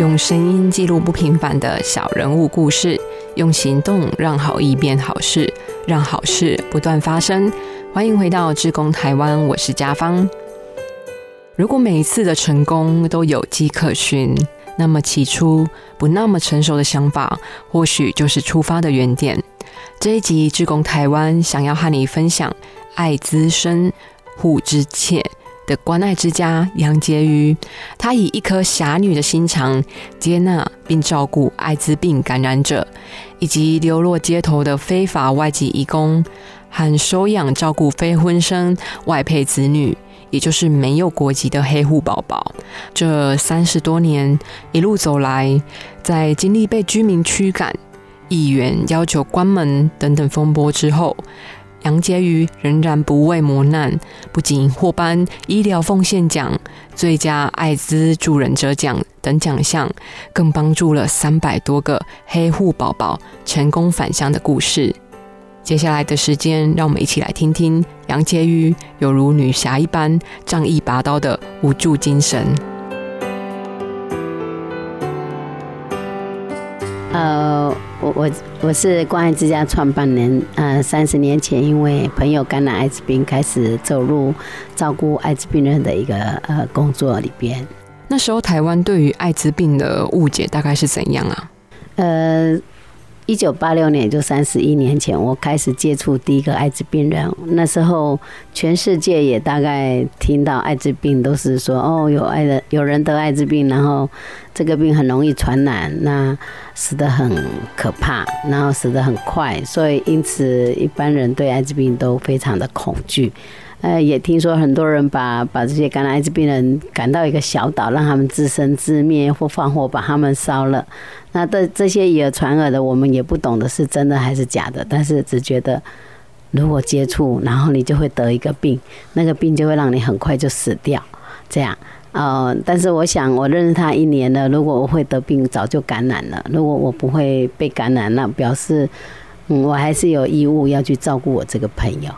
用声音记录不平凡的小人物故事，用行动让好意变好事，让好事不断发生。欢迎回到志工台湾，我是家芳。如果每一次的成功都有迹可循，那么起初不那么成熟的想法，或许就是出发的原点。这一集志工台湾想要和你分享爱滋深，护之切。的关爱之家杨婕妤，她以一颗侠女的心肠，接纳并照顾艾滋病感染者，以及流落街头的非法外籍移工，和收养照顾非婚生外配子女，也就是没有国籍的黑户宝宝。这三十多年一路走来，在经历被居民驱赶、议员要求关门等等风波之后。杨婕妤仍然不畏磨难，不仅获颁医疗奉献奖、最佳艾滋助人者奖等奖项，更帮助了三百多个黑户宝宝成功返乡的故事。接下来的时间，让我们一起来听听杨婕妤有如女侠一般仗义拔刀的无助精神。呃。我我我是关爱之家创办人，呃，三十年前因为朋友感染艾滋病，开始走入照顾艾滋病人的一个呃工作里边。那时候台湾对于艾滋病的误解大概是怎样啊？呃。一九八六年，也就三十一年前，我开始接触第一个艾滋病人。那时候，全世界也大概听到艾滋病，都是说哦，有爱的有人得艾滋病，然后这个病很容易传染，那死得很可怕，然后死得很快，所以因此一般人对艾滋病都非常的恐惧。呃，也听说很多人把把这些感染艾滋病人赶到一个小岛，让他们自生自灭，或放火把他们烧了。那这这些以讹传讹的，我们也不懂得是真的还是假的，但是只觉得如果接触，然后你就会得一个病，那个病就会让你很快就死掉。这样，呃，但是我想，我认识他一年了，如果我会得病，早就感染了。如果我不会被感染，那表示，嗯，我还是有义务要去照顾我这个朋友。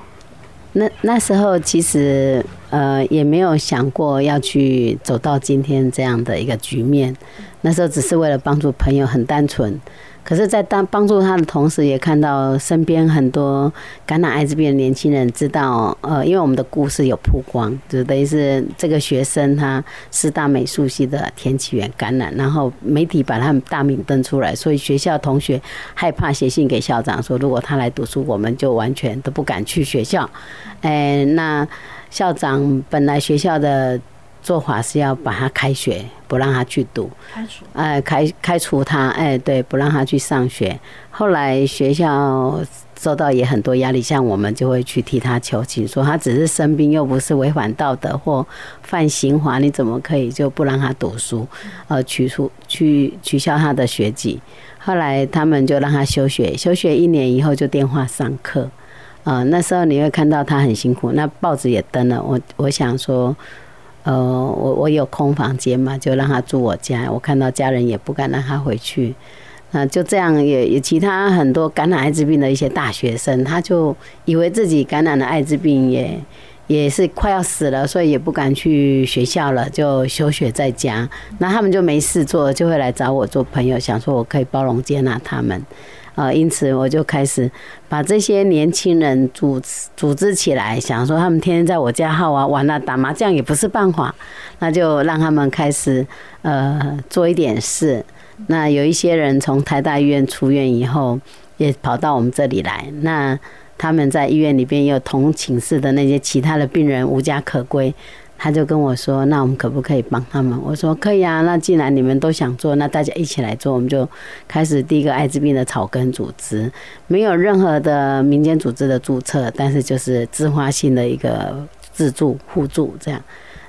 那那时候其实呃也没有想过要去走到今天这样的一个局面，那时候只是为了帮助朋友，很单纯。可是，在当帮助他的同时，也看到身边很多感染艾滋病的年轻人知道，呃，因为我们的故事有曝光，就等于是这个学生他师大美术系的田启源感染，然后媒体把他们大名登出来，所以学校同学害怕写信给校长说，如果他来读书，我们就完全都不敢去学校。哎，那校长本来学校的。做法是要把他开学，不让他去读，开除，哎，开开除他，哎，对，不让他去上学。后来学校受到也很多压力，像我们就会去替他求情，说他只是生病，又不是违反道德或犯刑法，你怎么可以就不让他读书？呃，取出去取消他的学籍。后来他们就让他休学，休学一年以后就电话上课。呃，那时候你会看到他很辛苦，那报纸也登了。我我想说。呃，我我有空房间嘛，就让他住我家。我看到家人也不敢让他回去，那就这样也也其他很多感染艾滋病的一些大学生，他就以为自己感染了艾滋病，也也是快要死了，所以也不敢去学校了，就休学在家。那他们就没事做，就会来找我做朋友，想说我可以包容接纳他们。呃，因此我就开始把这些年轻人组组织起来，想说他们天天在我家好啊，玩啊，打麻将也不是办法，那就让他们开始呃做一点事。那有一些人从台大医院出院以后，也跑到我们这里来。那他们在医院里边有同寝室的那些其他的病人无家可归。他就跟我说：“那我们可不可以帮他们？”我说：“可以啊。”那既然你们都想做，那大家一起来做。我们就开始第一个艾滋病的草根组织，没有任何的民间组织的注册，但是就是自发性的一个自助互助这样。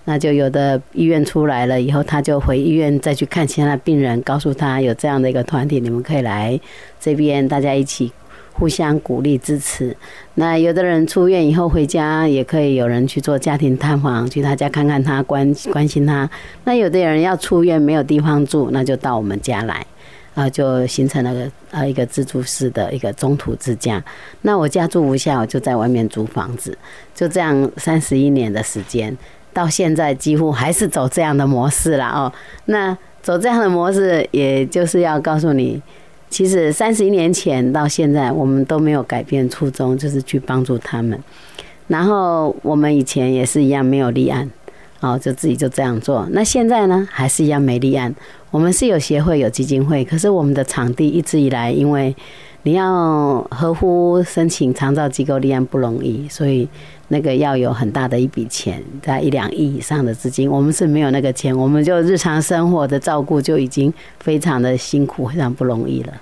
那就有的医院出来了以后，他就回医院再去看其他的病人，告诉他有这样的一个团体，你们可以来这边，大家一起。互相鼓励支持，那有的人出院以后回家，也可以有人去做家庭探访，去他家看看他，关关心他。那有的人要出院没有地方住，那就到我们家来，啊，就形成了个呃一个自助式的一个中途之家。那我家住不下，我就在外面租房子，就这样三十一年的时间，到现在几乎还是走这样的模式了哦。那。走这样的模式，也就是要告诉你，其实三十一年前到现在，我们都没有改变初衷，就是去帮助他们。然后我们以前也是一样没有立案，然后，就自己就这样做。那现在呢，还是一样没立案。我们是有协会有基金会，可是我们的场地一直以来，因为你要合乎申请长照机构立案不容易，所以那个要有很大的一笔钱，在一两亿以上的资金，我们是没有那个钱，我们就日常生活的照顾就已经非常的辛苦，非常不容易了。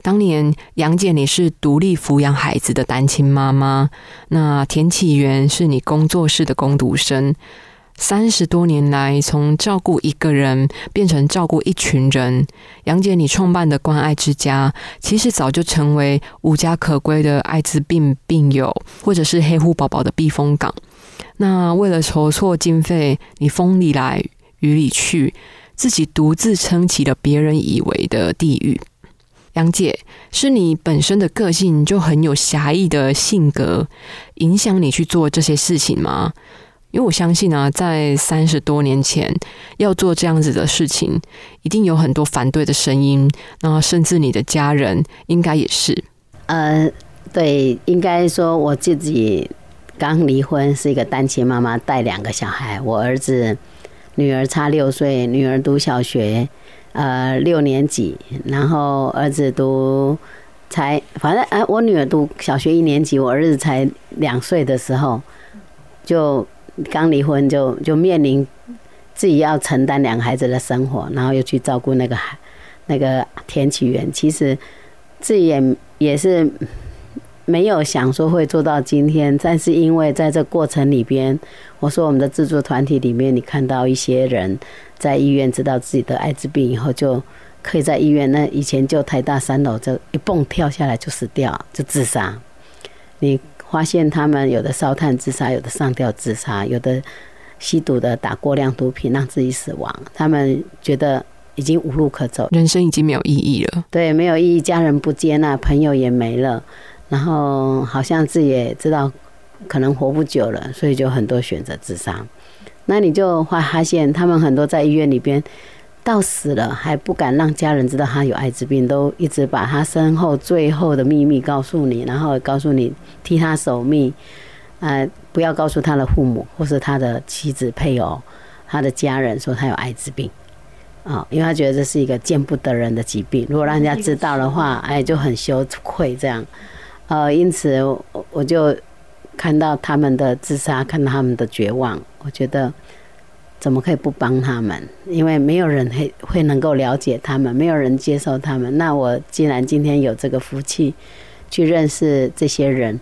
当年杨姐你是独立抚养孩子的单亲妈妈，那田启源是你工作室的工读生。三十多年来，从照顾一个人变成照顾一群人。杨姐，你创办的关爱之家，其实早就成为无家可归的艾滋病病友，或者是黑户宝宝的避风港。那为了筹措经费，你风里来雨里去，自己独自撑起了别人以为的地狱。杨姐，是你本身的个性就很有侠义的性格，影响你去做这些事情吗？因为我相信啊，在三十多年前要做这样子的事情，一定有很多反对的声音，然后甚至你的家人应该也是。呃，对，应该说我自己刚离婚，是一个单亲妈妈，带两个小孩。我儿子、女儿差六岁，女儿读小学，呃，六年级，然后儿子读才，反正哎，我女儿读小学一年级，我儿子才两岁的时候就。刚离婚就就面临自己要承担两个孩子的生活，然后又去照顾那个孩那个田启源。其实自己也也是没有想说会做到今天，但是因为在这过程里边，我说我们的自助团体里面，你看到一些人在医院知道自己得艾滋病以后，就可以在医院那以前就台大三楼就一蹦跳下来就死掉，就自杀。你。发现他们有的烧炭自杀，有的上吊自杀，有的吸毒的打过量毒品让自己死亡。他们觉得已经无路可走，人生已经没有意义了。对，没有意义，家人不接纳，朋友也没了，然后好像自己也知道可能活不久了，所以就很多选择自杀。那你就会发现，他们很多在医院里边。到死了还不敢让家人知道他有艾滋病，都一直把他身后最后的秘密告诉你，然后告诉你替他守密，呃，不要告诉他的父母或是他的妻子、配偶、他的家人说他有艾滋病，啊，因为他觉得这是一个见不得人的疾病，如果让人家知道的话，哎，就很羞愧这样，呃，因此我就看到他们的自杀，看到他们的绝望，我觉得。怎么可以不帮他们？因为没有人会会能够了解他们，没有人接受他们。那我既然今天有这个福气，去认识这些人，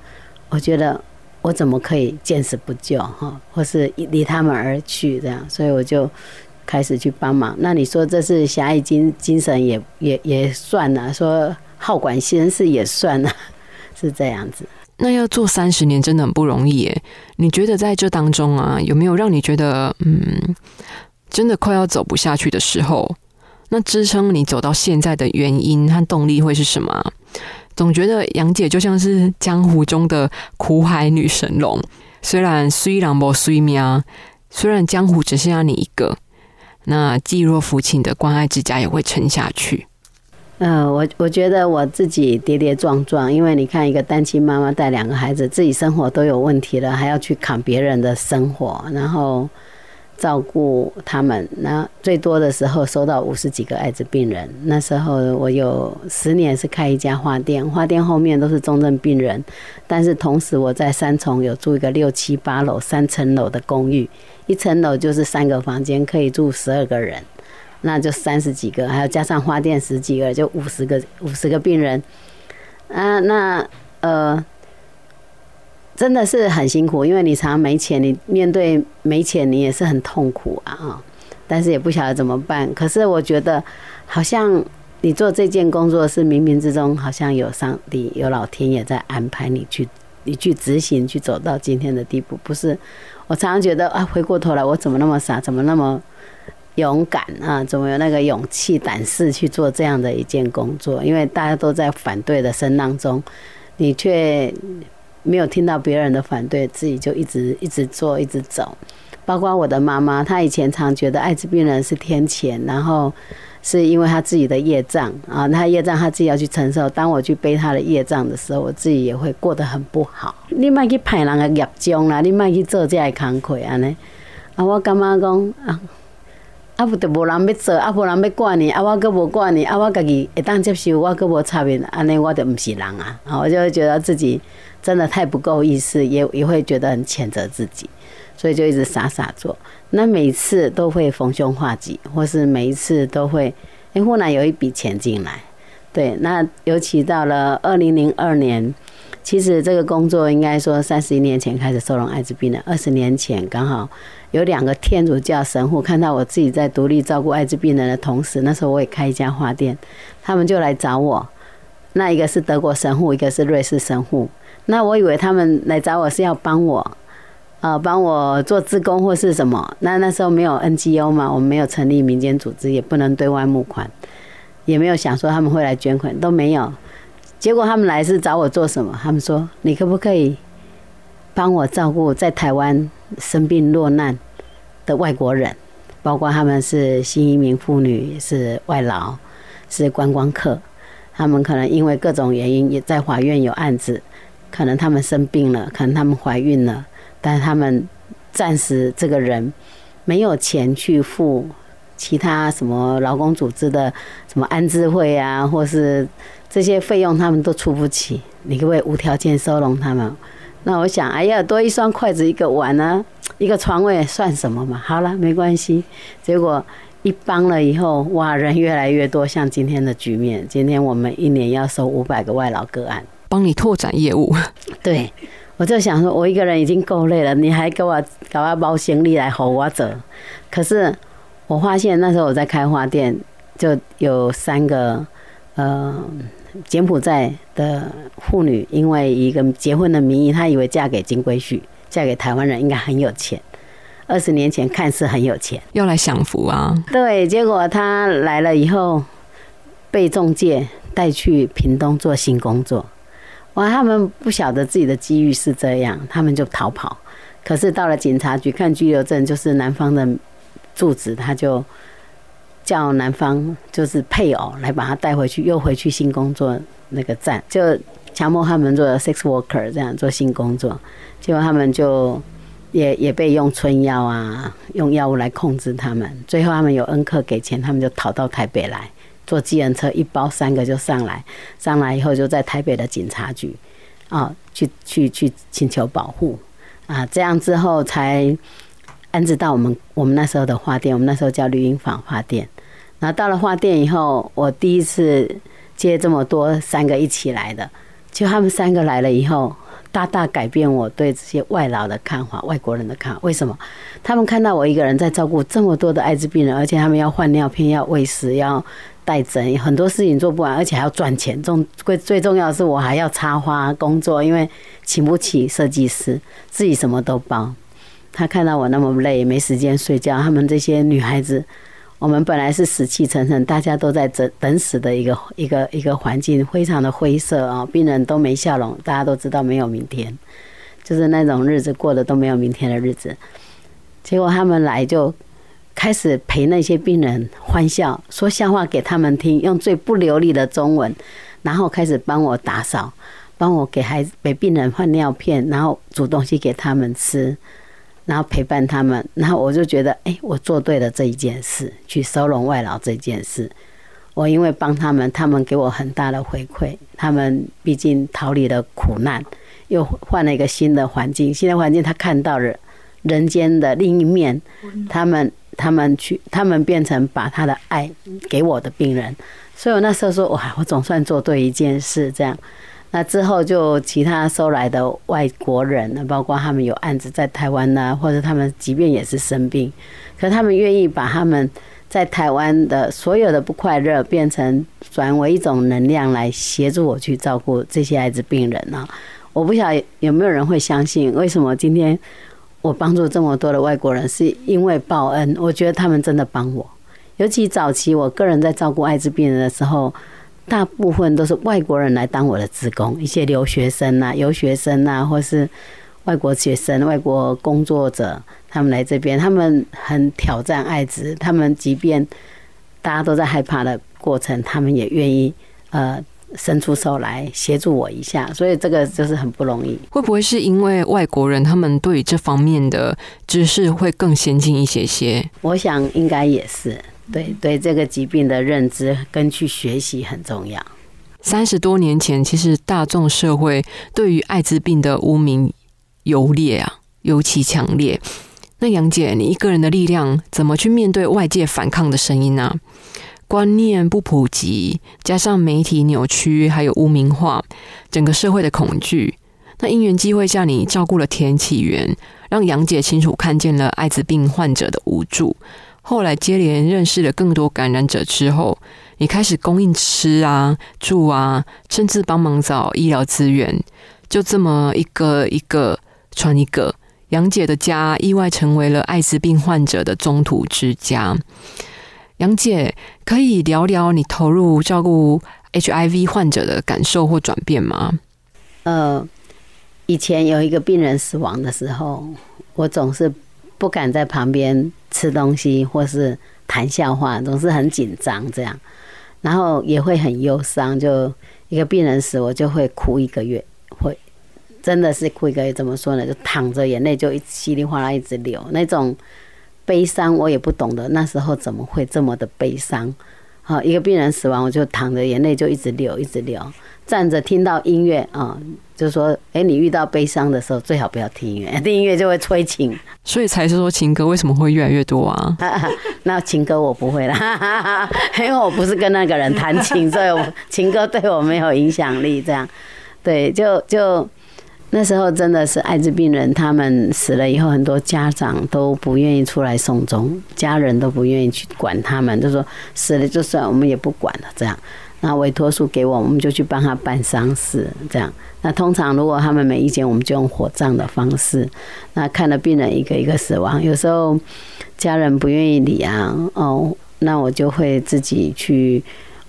我觉得我怎么可以见死不救哈，或是离他们而去这样？所以我就开始去帮忙。那你说这是侠义精精神也也也算了，说好管闲事也算了，是这样子。那要做三十年真的很不容易耶。你觉得在这当中啊，有没有让你觉得嗯，真的快要走不下去的时候？那支撑你走到现在的原因和动力会是什么？总觉得杨姐就像是江湖中的苦海女神龙，虽然虽然不虽命，虽然江湖只剩下你一个，那济弱扶倾的关爱之家也会撑下去。嗯，我我觉得我自己跌跌撞撞，因为你看一个单亲妈妈带两个孩子，自己生活都有问题了，还要去扛别人的生活，然后照顾他们。那最多的时候收到五十几个艾滋病人。那时候我有十年是开一家花店，花店后面都是重症病人，但是同时我在三重有住一个六七八楼三层楼的公寓，一层楼就是三个房间，可以住十二个人。那就三十几个，还要加上花店十几个，就五十个五十个病人。啊，那呃，真的是很辛苦，因为你常常没钱，你面对没钱，你也是很痛苦啊啊！但是也不晓得怎么办。可是我觉得，好像你做这件工作是冥冥之中，好像有上帝、有老天爷在安排你去，你去执行，去走到今天的地步。不是，我常常觉得啊，回过头来，我怎么那么傻，怎么那么……勇敢啊，怎么有那个勇气、胆识去做这样的一件工作？因为大家都在反对的声浪中，你却没有听到别人的反对，自己就一直一直做，一直走。包括我的妈妈，她以前常觉得艾滋病人是天谴，然后是因为她自己的业障啊，她业障她自己要去承受。当我去背她的业障的时候，我自己也会过得很不好。你莫去派人的业障啦，你莫去做这个工课安尼。啊，我感觉讲啊。啊，不得无人要做，啊，无人要管你，啊，我搁无管你，啊，我家己会当接受，我搁无插面，安尼我就毋是人啊！啊，我就会觉得自己真的太不够意思，也也会觉得很谴责自己，所以就一直傻傻做。那每次都会逢凶化吉，或是每一次都会，哎，忽然有一笔钱进来，对，那尤其到了二零零二年。其实这个工作应该说三十一年前开始收容艾滋病的，二十年前刚好有两个天主教神父看到我自己在独立照顾艾滋病人的同时，那时候我也开一家花店，他们就来找我。那一个是德国神父，一个是瑞士神父。那我以为他们来找我是要帮我，呃，帮我做志工或是什么。那那时候没有 NGO 嘛，我们没有成立民间组织，也不能对外募款，也没有想说他们会来捐款，都没有。结果他们来是找我做什么？他们说：“你可不可以帮我照顾在台湾生病落难的外国人？包括他们是新移民妇女，是外劳，是观光客。他们可能因为各种原因也在法院有案子，可能他们生病了，可能他们怀孕了，但他们暂时这个人没有钱去付其他什么劳工组织的什么安置会啊，或是。”这些费用他们都出不起，你可不可以无条件收容他们？那我想，哎呀，多一双筷子一个碗呢，一个床位算什么嘛？好了，没关系。结果一帮了以后，哇，人越来越多，像今天的局面。今天我们一年要收五百个外劳个案，帮你拓展业务。对，我就想说，我一个人已经够累了，你还给我搞我包行李来吼我走。可是我发现那时候我在开花店，就有三个，嗯。柬埔寨的妇女因为一个结婚的名义，她以为嫁给金龟婿，嫁给台湾人应该很有钱。二十年前看似很有钱，要来享福啊。对，结果她来了以后，被中介带去屏东做新工作。哇，他们不晓得自己的机遇是这样，他们就逃跑。可是到了警察局看拘留证，就是男方的住址，他就。叫男方就是配偶来把他带回去，又回去新工作那个站，就强迫他们做 sex worker 这样做新工作，结果他们就也也被用春药啊，用药物来控制他们。最后他们有恩客给钱，他们就逃到台北来，坐计程车一包三个就上来，上来以后就在台北的警察局啊，去去去请求保护啊，这样之后才安置到我们我们那时候的花店，我们那时候叫绿荫坊花店。然后到了花店以后，我第一次接这么多三个一起来的，就他们三个来了以后，大大改变我对这些外劳的看法，外国人的看法。为什么？他们看到我一个人在照顾这么多的艾滋病人，而且他们要换尿片、要喂食、要带针，很多事情做不完，而且还要赚钱。重最最重要的是，我还要插花工作，因为请不起设计师，自己什么都包。他看到我那么累，没时间睡觉，他们这些女孩子。我们本来是死气沉沉，大家都在等等死的一个一个一个环境，非常的灰色啊，病人都没笑容，大家都知道没有明天，就是那种日子过得都没有明天的日子。结果他们来就开始陪那些病人欢笑，说笑话给他们听，用最不流利的中文，然后开始帮我打扫，帮我给孩子给病人换尿片，然后煮东西给他们吃。然后陪伴他们，然后我就觉得，哎，我做对了这一件事，去收容外劳这件事。我因为帮他们，他们给我很大的回馈。他们毕竟逃离了苦难，又换了一个新的环境，新的环境他看到了人间的另一面。他们，他们去，他们变成把他的爱给我的病人。所以我那时候说，哇，我总算做对一件事，这样。那之后就其他收来的外国人，包括他们有案子在台湾呢，或者他们即便也是生病，可他们愿意把他们在台湾的所有的不快乐变成转为一种能量来协助我去照顾这些艾滋病人呢？我不晓得有没有人会相信，为什么今天我帮助这么多的外国人，是因为报恩？我觉得他们真的帮我，尤其早期我个人在照顾艾滋病人的时候。大部分都是外国人来当我的职工，一些留学生呐、游学生呐，或是外国学生、外国工作者，他们来这边，他们很挑战艾滋，他们即便大家都在害怕的过程，他们也愿意呃伸出手来协助我一下，所以这个就是很不容易。会不会是因为外国人他们对这方面的知识会更先进一些些？我想应该也是，对对，这个疾病的认知跟去学习很重要。三十多年前，其实大众社会对于艾滋病的污名尤烈啊，尤其强烈。那杨姐，你一个人的力量怎么去面对外界反抗的声音呢？观念不普及，加上媒体扭曲，还有污名化，整个社会的恐惧。那因缘机会下，你照顾了田启源，让杨姐清楚看见了艾滋病患者的无助。后来接连认识了更多感染者之后。你开始供应吃啊、住啊，甚至帮忙找医疗资源，就这么一个一个传一个。杨姐的家意外成为了艾滋病患者的中途之家。杨姐，可以聊聊你投入照顾 HIV 患者的感受或转变吗？呃，以前有一个病人死亡的时候，我总是不敢在旁边吃东西或是谈笑话，总是很紧张这样。然后也会很忧伤，就一个病人死，我就会哭一个月，会真的是哭一个月。怎么说呢？就躺着，眼泪就一稀里哗啦一直流，那种悲伤我也不懂得。那时候怎么会这么的悲伤？好，一个病人死亡，我就躺着，眼泪就一直流，一直流。站着听到音乐啊，就说：“哎，你遇到悲伤的时候，最好不要听音乐，听音乐就会催情。”所以才是说情歌为什么会越来越多啊？那情歌我不会啦，因为我不是跟那个人弹琴，所以我情歌对我没有影响力。这样，对，就就那时候真的是艾滋病人，他们死了以后，很多家长都不愿意出来送终，家人都不愿意去管他们，就说死了就算，我们也不管了。这样。那委托书给我，我们就去帮他办丧事，这样。那通常如果他们没意见，我们就用火葬的方式。那看了病人一个一个死亡，有时候家人不愿意理啊，哦，那我就会自己去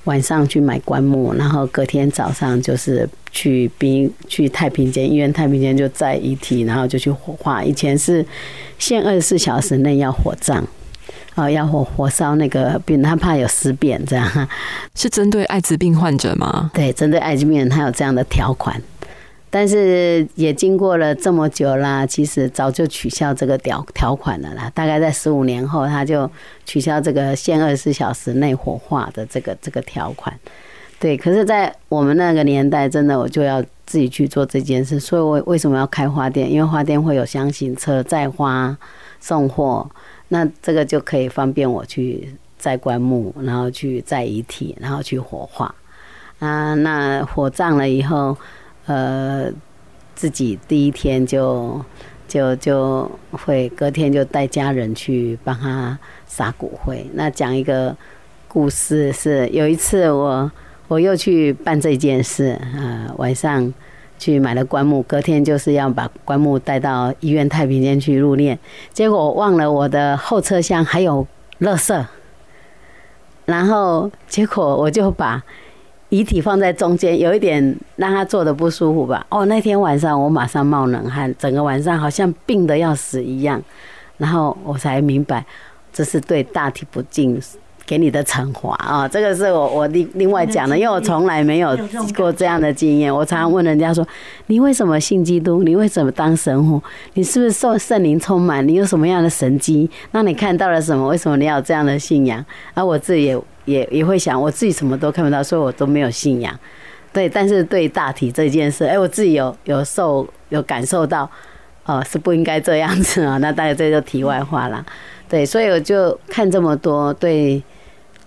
晚上去买棺木，然后隔天早上就是去殡去太平间医院太平间就载遗体，然后就去火化。以前是限二十四小时内要火葬。哦，要火火烧那个病，他怕有尸变，这样是针对艾滋病患者吗？对，针对艾滋病人，他有这样的条款。但是也经过了这么久啦，其实早就取消这个条条款了啦。大概在十五年后，他就取消这个限二十四小时内火化的这个这个条款。对，可是，在我们那个年代，真的我就要自己去做这件事。所以我为什么要开花店？因为花店会有箱型车载花送货。那这个就可以方便我去载棺木，然后去载遗体，然后去火化啊。那火葬了以后，呃，自己第一天就就就会隔天就带家人去帮他撒骨灰。那讲一个故事，是有一次我我又去办这件事啊，晚上。去买了棺木，隔天就是要把棺木带到医院太平间去入殓。结果我忘了我的后车厢还有垃圾，然后结果我就把遗体放在中间，有一点让他坐的不舒服吧。哦，那天晚上我马上冒冷汗，整个晚上好像病的要死一样。然后我才明白，这是对大体不敬。给你的惩罚啊，这个是我我另另外讲的，因为我从来没有过这样的经验。我常常问人家说：“你为什么信基督？你为什么当神父？你是不是受圣灵充满？你有什么样的神迹？那你看到了什么？为什么你要有这样的信仰？”而我自己也也也会想，我自己什么都看不到，所以我都没有信仰。对，但是对大体这件事，哎，我自己有有受有感受到，哦，是不应该这样子啊。那大概这就题外话了。对，所以我就看这么多对。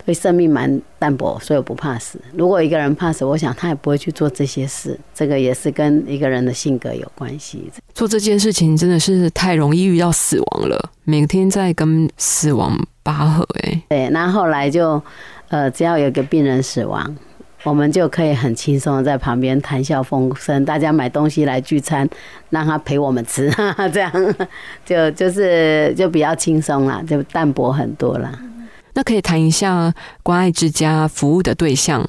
对生命蛮淡薄，所以我不怕死。如果一个人怕死，我想他也不会去做这些事。这个也是跟一个人的性格有关系。做这件事情真的是太容易遇到死亡了，每天在跟死亡拔河。哎，对，那后来就，呃，只要有个病人死亡，我们就可以很轻松的在旁边谈笑风生，大家买东西来聚餐，让他陪我们吃，这样 就就是就比较轻松啦，就淡薄很多了。那可以谈一下关爱之家服务的对象，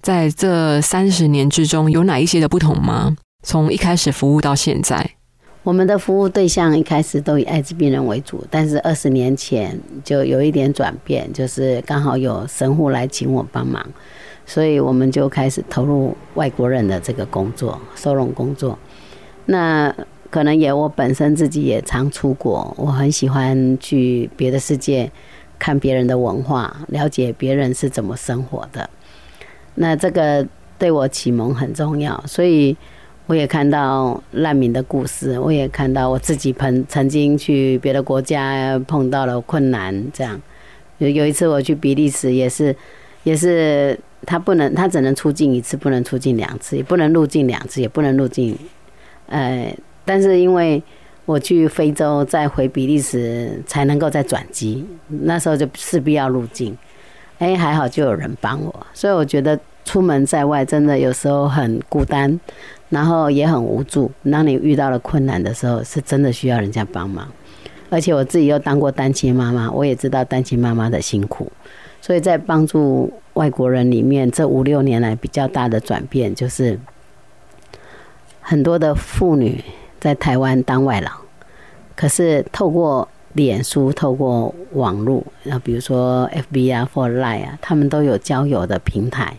在这三十年之中有哪一些的不同吗？从一开始服务到现在，我们的服务对象一开始都以艾滋病人为主，但是二十年前就有一点转变，就是刚好有神户来请我帮忙，所以我们就开始投入外国人的这个工作收容工作。那可能也我本身自己也常出国，我很喜欢去别的世界看别人的文化，了解别人是怎么生活的。那这个对我启蒙很重要，所以。我也看到难民的故事，我也看到我自己曾曾经去别的国家碰到了困难，这样有有一次我去比利时，也是也是他不能他只能出境一次，不能出境两次，也不能入境两次，也不能入境。呃，但是因为我去非洲再回比利时才能够再转机，那时候就势必要入境。哎，还好就有人帮我，所以我觉得出门在外真的有时候很孤单。然后也很无助。当你遇到了困难的时候，是真的需要人家帮忙。而且我自己又当过单亲妈妈，我也知道单亲妈妈的辛苦。所以在帮助外国人里面，这五六年来比较大的转变，就是很多的妇女在台湾当外劳，可是透过脸书、透过网络，那，比如说 FB 啊或 Line 啊，他们都有交友的平台。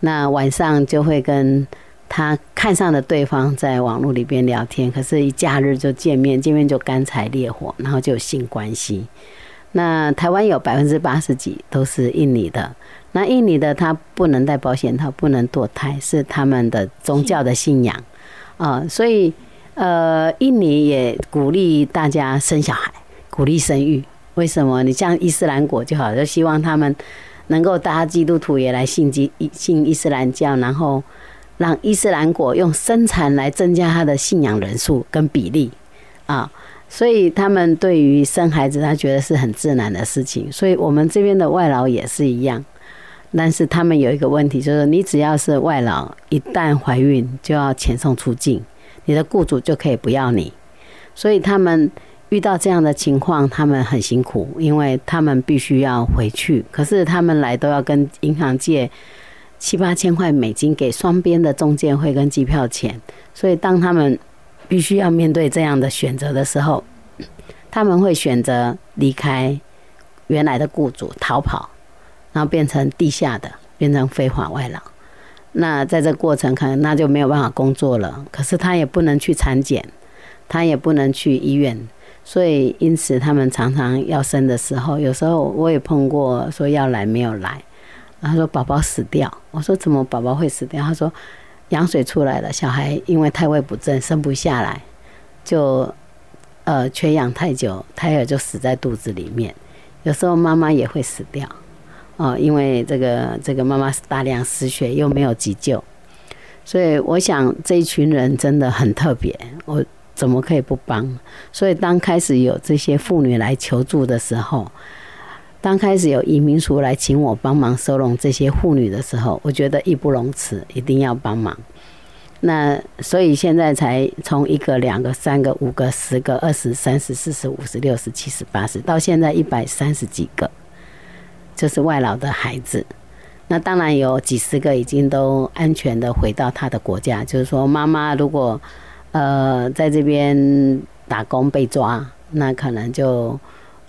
那晚上就会跟他看上的对方，在网络里边聊天，可是，一假日就见面，见面就干柴烈火，然后就有性关系。那台湾有百分之八十几都是印尼的，那印尼的他不能戴保险套，不能堕胎，是他们的宗教的信仰啊。所以，呃，印尼也鼓励大家生小孩，鼓励生育。为什么？你像伊斯兰国就好，就希望他们能够大家基督徒也来信基信伊斯兰教，然后。让伊斯兰国用生产来增加他的信仰人数跟比例啊，所以他们对于生孩子，他觉得是很自然的事情。所以我们这边的外劳也是一样，但是他们有一个问题，就是你只要是外劳，一旦怀孕就要遣送出境，你的雇主就可以不要你。所以他们遇到这样的情况，他们很辛苦，因为他们必须要回去，可是他们来都要跟银行借。七八千块美金给双边的中介费跟机票钱，所以当他们必须要面对这样的选择的时候，他们会选择离开原来的雇主逃跑，然后变成地下的，变成非法外劳。那在这过程可能那就没有办法工作了，可是他也不能去产检，他也不能去医院，所以因此他们常常要生的时候，有时候我也碰过说要来没有来。他说：“宝宝死掉。”我说：“怎么宝宝会死掉？”他说：“羊水出来了，小孩因为胎位不正生不下来，就呃缺氧太久，胎儿就死在肚子里面。有时候妈妈也会死掉，哦，因为这个这个妈妈大量失血又没有急救，所以我想这一群人真的很特别，我怎么可以不帮？所以当开始有这些妇女来求助的时候。”刚开始有移民署来请我帮忙收容这些妇女的时候，我觉得义不容辞，一定要帮忙。那所以现在才从一个、两个、三个、五个、十个、二十、三十、四十、五十、六十、七十、八十，到现在一百三十几个，就是外劳的孩子。那当然有几十个已经都安全的回到他的国家。就是说，妈妈如果呃在这边打工被抓，那可能就。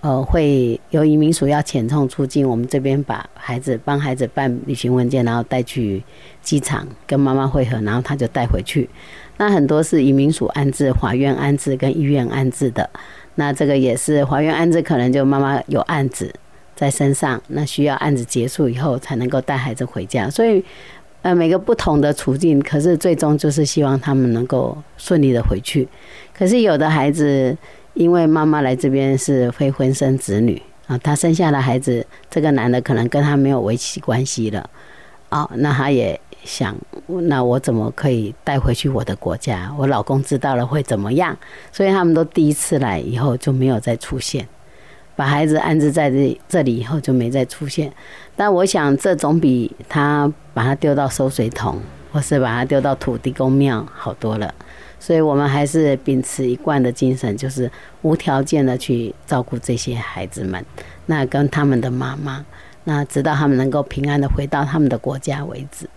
呃，会由移民署要遣送出境，我们这边把孩子帮孩子办旅行文件，然后带去机场跟妈妈会合，然后他就带回去。那很多是移民署安置、法院安置跟医院安置的。那这个也是法院安置，可能就妈妈有案子在身上，那需要案子结束以后才能够带孩子回家。所以，呃，每个不同的处境，可是最终就是希望他们能够顺利的回去。可是有的孩子。因为妈妈来这边是非婚生子女啊，她生下的孩子，这个男的可能跟她没有维系关系了，哦，那她也想，那我怎么可以带回去我的国家？我老公知道了会怎么样？所以他们都第一次来以后就没有再出现，把孩子安置在这这里以后就没再出现。但我想这总比他把他丢到收水桶，或是把他丢到土地公庙好多了。所以我们还是秉持一贯的精神，就是无条件的去照顾这些孩子们，那跟他们的妈妈，那直到他们能够平安的回到他们的国家为止。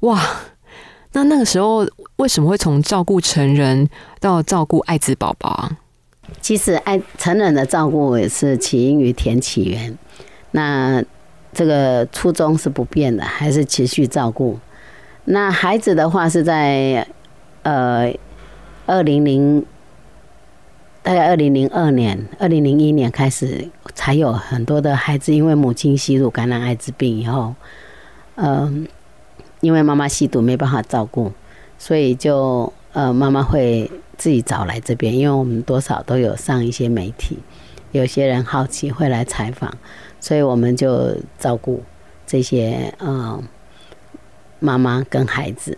哇！那那个时候为什么会从照顾成人到照顾艾滋宝宝？其实爱成人的照顾也是起因于田起源，那这个初衷是不变的，还是持续照顾。那孩子的话是在呃二零零大概二零零二年、二零零一年开始，才有很多的孩子因为母亲吸毒感染艾滋病以后，嗯。因为妈妈吸毒没办法照顾，所以就呃妈妈会自己找来这边，因为我们多少都有上一些媒体，有些人好奇会来采访，所以我们就照顾这些呃妈妈跟孩子。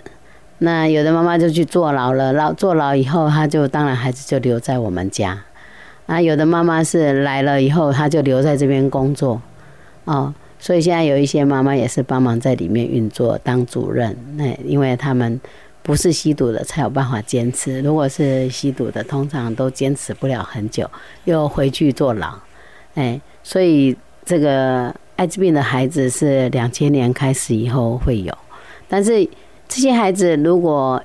那有的妈妈就去坐牢了，牢坐牢以后，她就当然孩子就留在我们家。啊，有的妈妈是来了以后，她就留在这边工作，哦。所以现在有一些妈妈也是帮忙在里面运作当主任，那因为他们不是吸毒的才有办法坚持，如果是吸毒的，通常都坚持不了很久，又回去坐牢。哎，所以这个艾滋病的孩子是两千年开始以后会有，但是这些孩子如果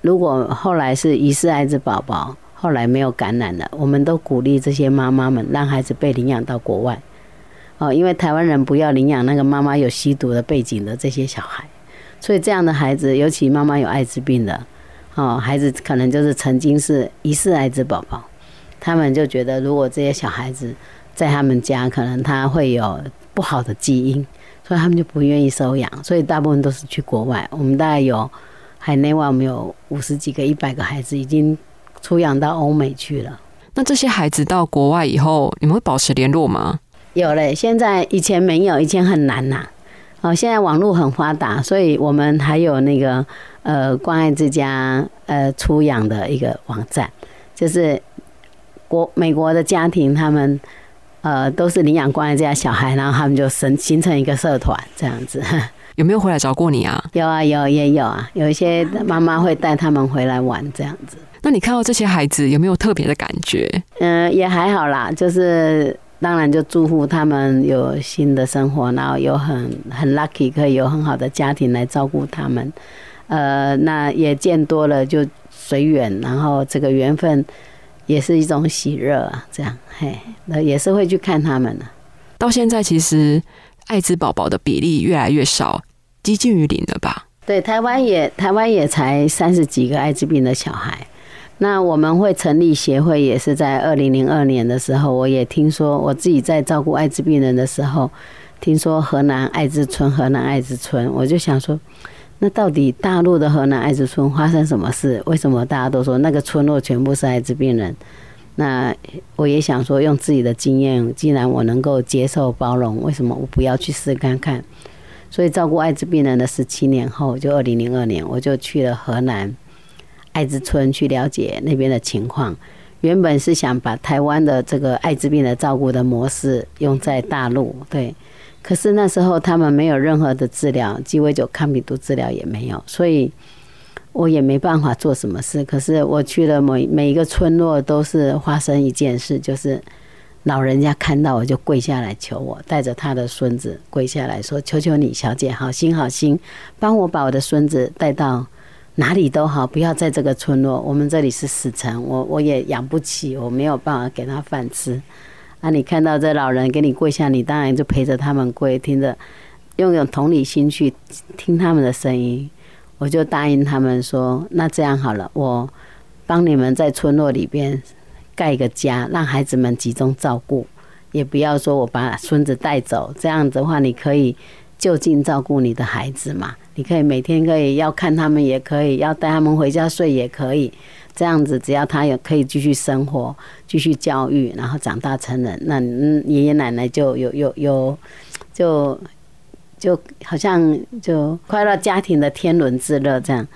如果后来是疑似艾滋宝宝，后来没有感染了，我们都鼓励这些妈妈们让孩子被领养到国外。哦，因为台湾人不要领养那个妈妈有吸毒的背景的这些小孩，所以这样的孩子，尤其妈妈有艾滋病的，哦，孩子可能就是曾经是疑似艾滋宝宝，他们就觉得如果这些小孩子在他们家，可能他会有不好的基因，所以他们就不愿意收养，所以大部分都是去国外。我们大概有海内外，我们有五十几个、一百个孩子已经出养到欧美去了。那这些孩子到国外以后，你们会保持联络吗？有嘞，现在以前没有，以前很难呐。哦，现在网络很发达，所以我们还有那个呃关爱之家呃出养的一个网站，就是国美国的家庭他们呃都是领养关爱之家小孩，然后他们就形形成一个社团这样子。有没有回来找过你啊？有啊，有也有啊，有一些妈妈会带他们回来玩这样子。那你看到这些孩子有没有特别的感觉？嗯，也还好啦，就是。当然，就祝福他们有新的生活，然后有很很 lucky，可以有很好的家庭来照顾他们。呃，那也见多了就随缘，然后这个缘分也是一种喜乐啊。这样，嘿，那也是会去看他们的。到现在，其实艾滋宝宝的比例越来越少，接近于零了吧？对，台湾也台湾也才三十几个艾滋病的小孩。那我们会成立协会，也是在二零零二年的时候。我也听说，我自己在照顾艾滋病人的时候，听说河南艾滋村，河南艾滋村，我就想说，那到底大陆的河南艾滋村发生什么事？为什么大家都说那个村落全部是艾滋病人？那我也想说，用自己的经验，既然我能够接受包容，为什么我不要去试看看？所以照顾艾滋病人的十七年后，就二零零二年，我就去了河南。艾滋村去了解那边的情况，原本是想把台湾的这个艾滋病的照顾的模式用在大陆，对。可是那时候他们没有任何的治疗，鸡尾酒抗病毒治疗也没有，所以我也没办法做什么事。可是我去了每每一个村落，都是发生一件事，就是老人家看到我就跪下来求我，带着他的孙子跪下来说：“求求你，小姐，好心好心，帮我把我的孙子带到。”哪里都好，不要在这个村落。我们这里是死城，我我也养不起，我没有办法给他饭吃。啊，你看到这老人给你跪下，你当然就陪着他们跪，听着，用用同理心去听他们的声音。我就答应他们说，那这样好了，我帮你们在村落里边盖一个家，让孩子们集中照顾，也不要说我把孙子带走。这样子的话，你可以就近照顾你的孩子嘛。你可以每天可以要看他们，也可以要带他们回家睡，也可以这样子。只要他有可以继续生活、继续教育，然后长大成人，那爷爷奶奶就有有有，就就好像就快乐家庭的天伦之乐这样。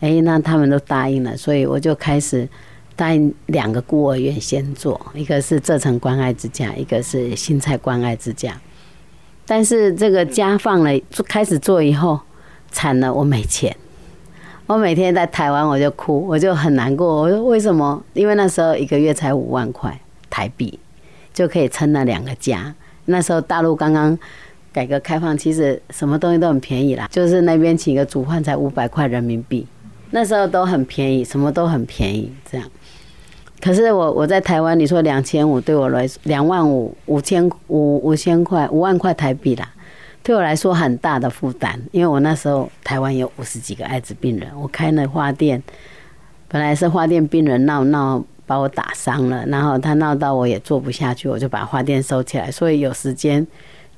哎，那他们都答应了，所以我就开始答应两个孤儿院先做，一个是浙城关爱之家，一个是新菜关爱之家。但是这个家放了，就开始做以后。惨了，我没钱。我每天在台湾我就哭，我就很难过。我说为什么？因为那时候一个月才五万块台币，就可以撑那两个家。那时候大陆刚刚改革开放，其实什么东西都很便宜啦。就是那边请个煮饭才五百块人民币，那时候都很便宜，什么都很便宜，这样。可是我我在台湾，你说两千五对我来说，两万五五千五五千块五万块台币啦，对我来说很大的负担，因为我那时候台湾有五十几个艾滋病人，我开那花店，本来是花店病人闹闹把我打伤了，然后他闹到我也做不下去，我就把花店收起来，所以有时间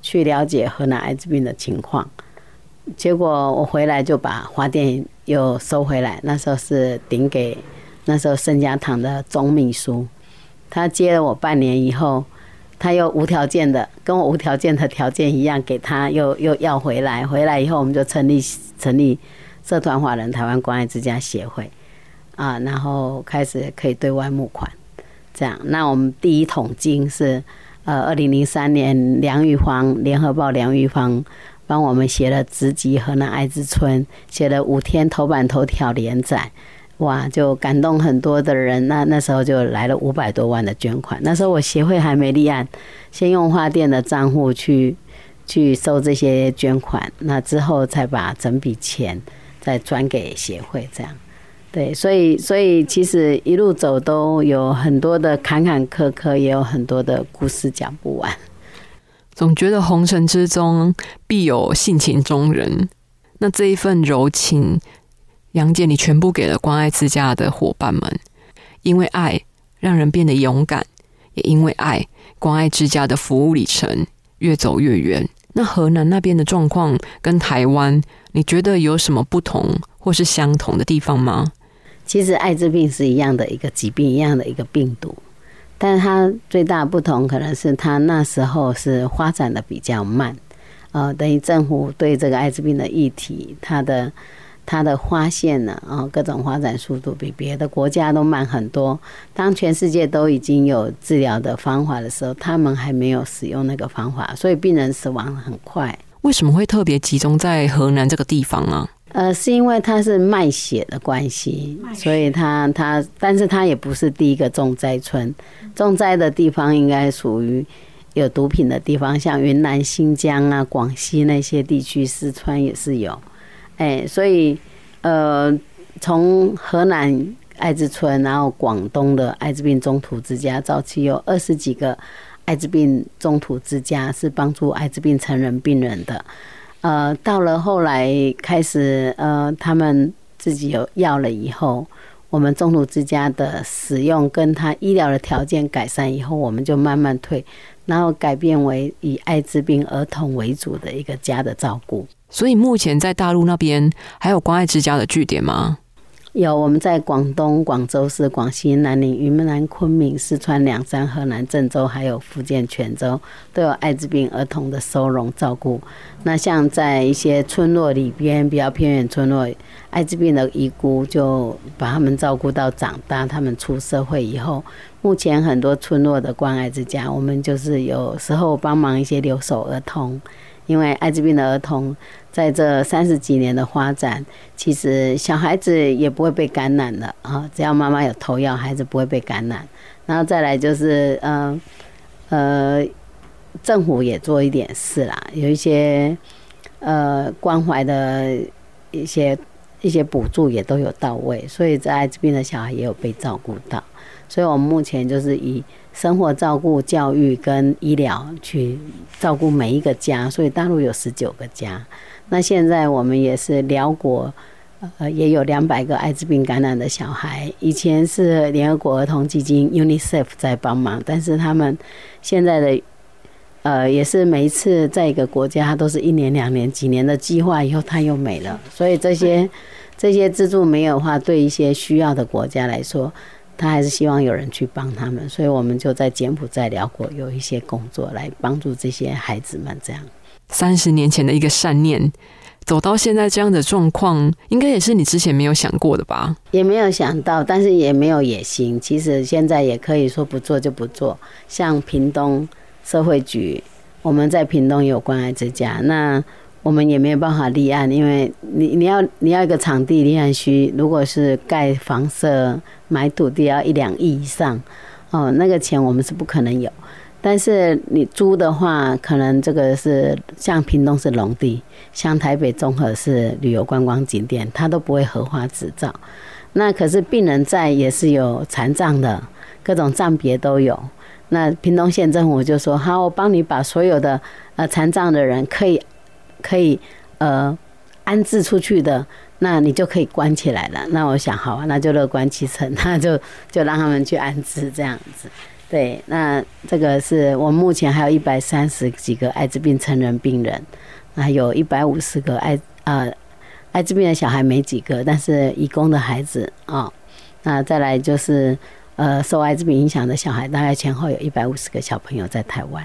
去了解河南艾滋病的情况。结果我回来就把花店又收回来，那时候是顶给。那时候盛家堂的总秘书，他接了我半年以后，他又无条件的跟我无条件的条件一样，给他又又要回来。回来以后，我们就成立成立社团华人台湾关爱之家协会啊，然后开始可以对外募款。这样，那我们第一桶金是呃，二零零三年梁玉芳联合报梁玉芳帮我们写了《直击河南艾滋村》，写了五天头版头条连载。哇，就感动很多的人。那那时候就来了五百多万的捐款。那时候我协会还没立案，先用花店的账户去去收这些捐款，那之后才把整笔钱再转给协会。这样，对，所以所以其实一路走都有很多的坎坎坷坷，也有很多的故事讲不完。总觉得红尘之中必有性情中人，那这一份柔情。杨姐，你全部给了关爱之家的伙伴们，因为爱让人变得勇敢，也因为爱，关爱之家的服务里程越走越远。那河南那边的状况跟台湾，你觉得有什么不同或是相同的地方吗？其实艾滋病是一样的一个疾病，一样的一个病毒，但是它最大不同可能是它那时候是发展的比较慢，呃，等于政府对这个艾滋病的议题，它的。它的发现呢，啊，各种发展速度比别的国家都慢很多。当全世界都已经有治疗的方法的时候，他们还没有使用那个方法，所以病人死亡很快。为什么会特别集中在河南这个地方啊？呃，是因为它是卖血的关系，所以它它，但是它也不是第一个重灾村，重灾的地方应该属于有毒品的地方，像云南、新疆啊、广西那些地区，四川也是有。哎，所以，呃，从河南艾滋村，然后广东的艾滋病中途之家，早期有二十几个艾滋病中途之家是帮助艾滋病成人病人的。呃，到了后来开始，呃，他们自己有药了以后，我们中途之家的使用跟他医疗的条件改善以后，我们就慢慢退，然后改变为以艾滋病儿童为主的一个家的照顾。所以目前在大陆那边还有关爱之家的据点吗？有，我们在广东广州市、广西南宁、云南昆明、四川凉山、河南郑州，还有福建泉州，都有艾滋病儿童的收容照顾。那像在一些村落里边，比较偏远村落，艾滋病的遗孤就把他们照顾到长大，他们出社会以后，目前很多村落的关爱之家，我们就是有时候帮忙一些留守儿童。因为艾滋病的儿童在这三十几年的发展，其实小孩子也不会被感染的啊，只要妈妈有投药，孩子不会被感染。然后再来就是，呃呃，政府也做一点事啦，有一些呃关怀的一些一些补助也都有到位，所以在艾滋病的小孩也有被照顾到。所以我们目前就是以。生活照顾、教育跟医疗去照顾每一个家，所以大陆有十九个家。那现在我们也是辽国，呃，也有两百个艾滋病感染的小孩。以前是联合国儿童基金 UNICEF 在帮忙，但是他们现在的呃，也是每一次在一个国家，都是一年、两年、几年的计划以后，它又没了。所以这些这些资助没有的话，对一些需要的国家来说。他还是希望有人去帮他们，所以我们就在柬埔寨、聊过有一些工作来帮助这些孩子们。这样，三十年前的一个善念，走到现在这样的状况，应该也是你之前没有想过的吧？也没有想到，但是也没有野心。其实现在也可以说不做就不做。像屏东社会局，我们在屏东有关爱之家，那。我们也没有办法立案，因为你你要你要一个场地立案需，如果是盖房舍买土地要一两亿以上，哦，那个钱我们是不可能有。但是你租的话，可能这个是像屏东是农地，像台北综合是旅游观光景点，它都不会核发执照。那可是病人在也是有残障的，各种障别都有。那屏东县政府就说：“好，我帮你把所有的呃残障的人可以可以呃安置出去的，那你就可以关起来了。”那我想，好啊，那就乐观其成，那就就让他们去安置这样子。对，那这个是我目前还有一百三十几个艾滋病成人病人，那有一百五十个艾呃艾滋病的小孩没几个，但是义工的孩子啊，那再来就是。呃，受艾滋病影响的小孩大概前后有一百五十个小朋友在台湾，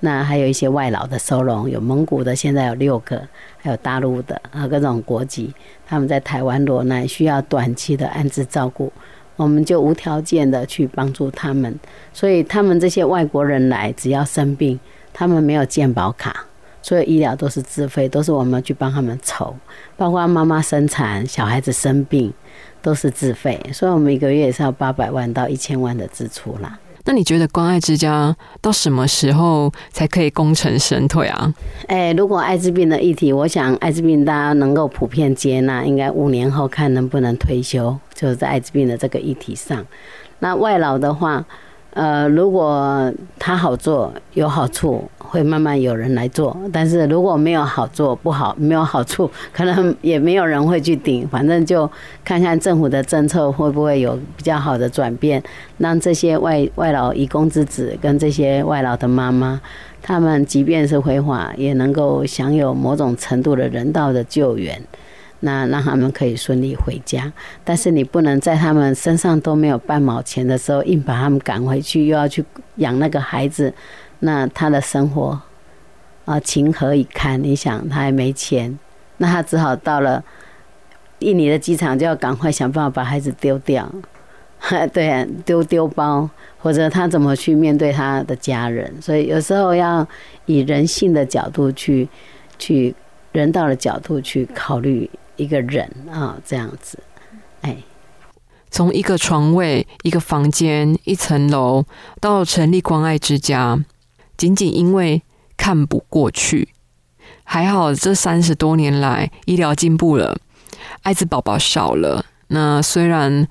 那还有一些外劳的收容，有蒙古的，现在有六个，还有大陆的，呃，各种国籍，他们在台湾落难，需要短期的安置照顾，我们就无条件的去帮助他们。所以他们这些外国人来，只要生病，他们没有健保卡，所有医疗都是自费，都是我们去帮他们筹，包括妈妈生产、小孩子生病。都是自费，所以我们一个月也是要八百万到一千万的支出啦。那你觉得关爱之家到什么时候才可以功成身退啊？哎，如果艾滋病的议题，我想艾滋病大家能够普遍接纳，应该五年后看能不能退休，就是在艾滋病的这个议题上。那外劳的话。呃，如果他好做有好处，会慢慢有人来做；但是如果没有好做不好，没有好处，可能也没有人会去顶。反正就看看政府的政策会不会有比较好的转变，让这些外外劳义工之子跟这些外劳的妈妈，他们即便是非法，也能够享有某种程度的人道的救援。那让他们可以顺利回家，但是你不能在他们身上都没有半毛钱的时候，硬把他们赶回去，又要去养那个孩子，那他的生活啊，情何以堪？你想，他还没钱，那他只好到了印尼的机场，就要赶快想办法把孩子丢掉，对，丢丢包，或者他怎么去面对他的家人？所以有时候要以人性的角度去去人道的角度去考虑。一个人啊，这样子，哎，从一个床位、一个房间、一层楼到成立关爱之家，仅仅因为看不过去。还好这三十多年来医疗进步了，艾滋宝宝少了。那虽然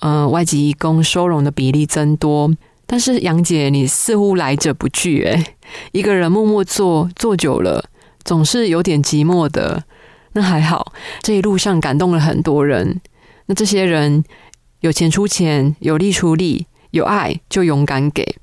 呃外籍义工收容的比例增多，但是杨姐你似乎来者不拒，哎，一个人默默做做久了，总是有点寂寞的。那还好，这一路上感动了很多人。那这些人有钱出钱，有力出力，有爱就勇敢给，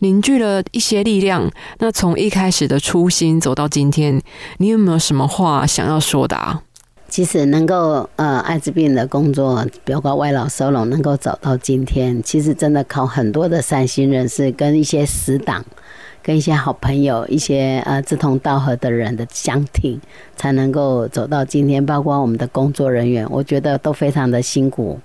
凝聚了一些力量。那从一开始的初心走到今天，你有没有什么话想要说的啊？其实能够呃艾滋病的工作，包括外劳收容，能够走到今天，其实真的靠很多的善心人士跟一些死党。跟一些好朋友、一些呃志同道合的人的相挺，才能够走到今天。包括我们的工作人员，我觉得都非常的辛苦。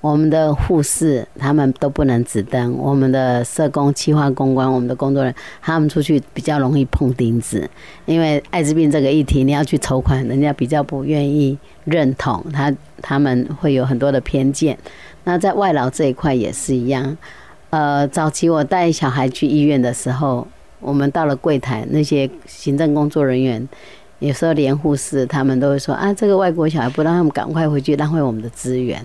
我们的护士他们都不能指灯，我们的社工、企划、公关，我们的工作人员他们出去比较容易碰钉子，因为艾滋病这个议题，你要去筹款，人家比较不愿意认同，他他们会有很多的偏见。那在外劳这一块也是一样。呃，早期我带小孩去医院的时候，我们到了柜台，那些行政工作人员，有时候连护士他们都会说啊，这个外国小孩不让他们赶快回去，浪费我们的资源。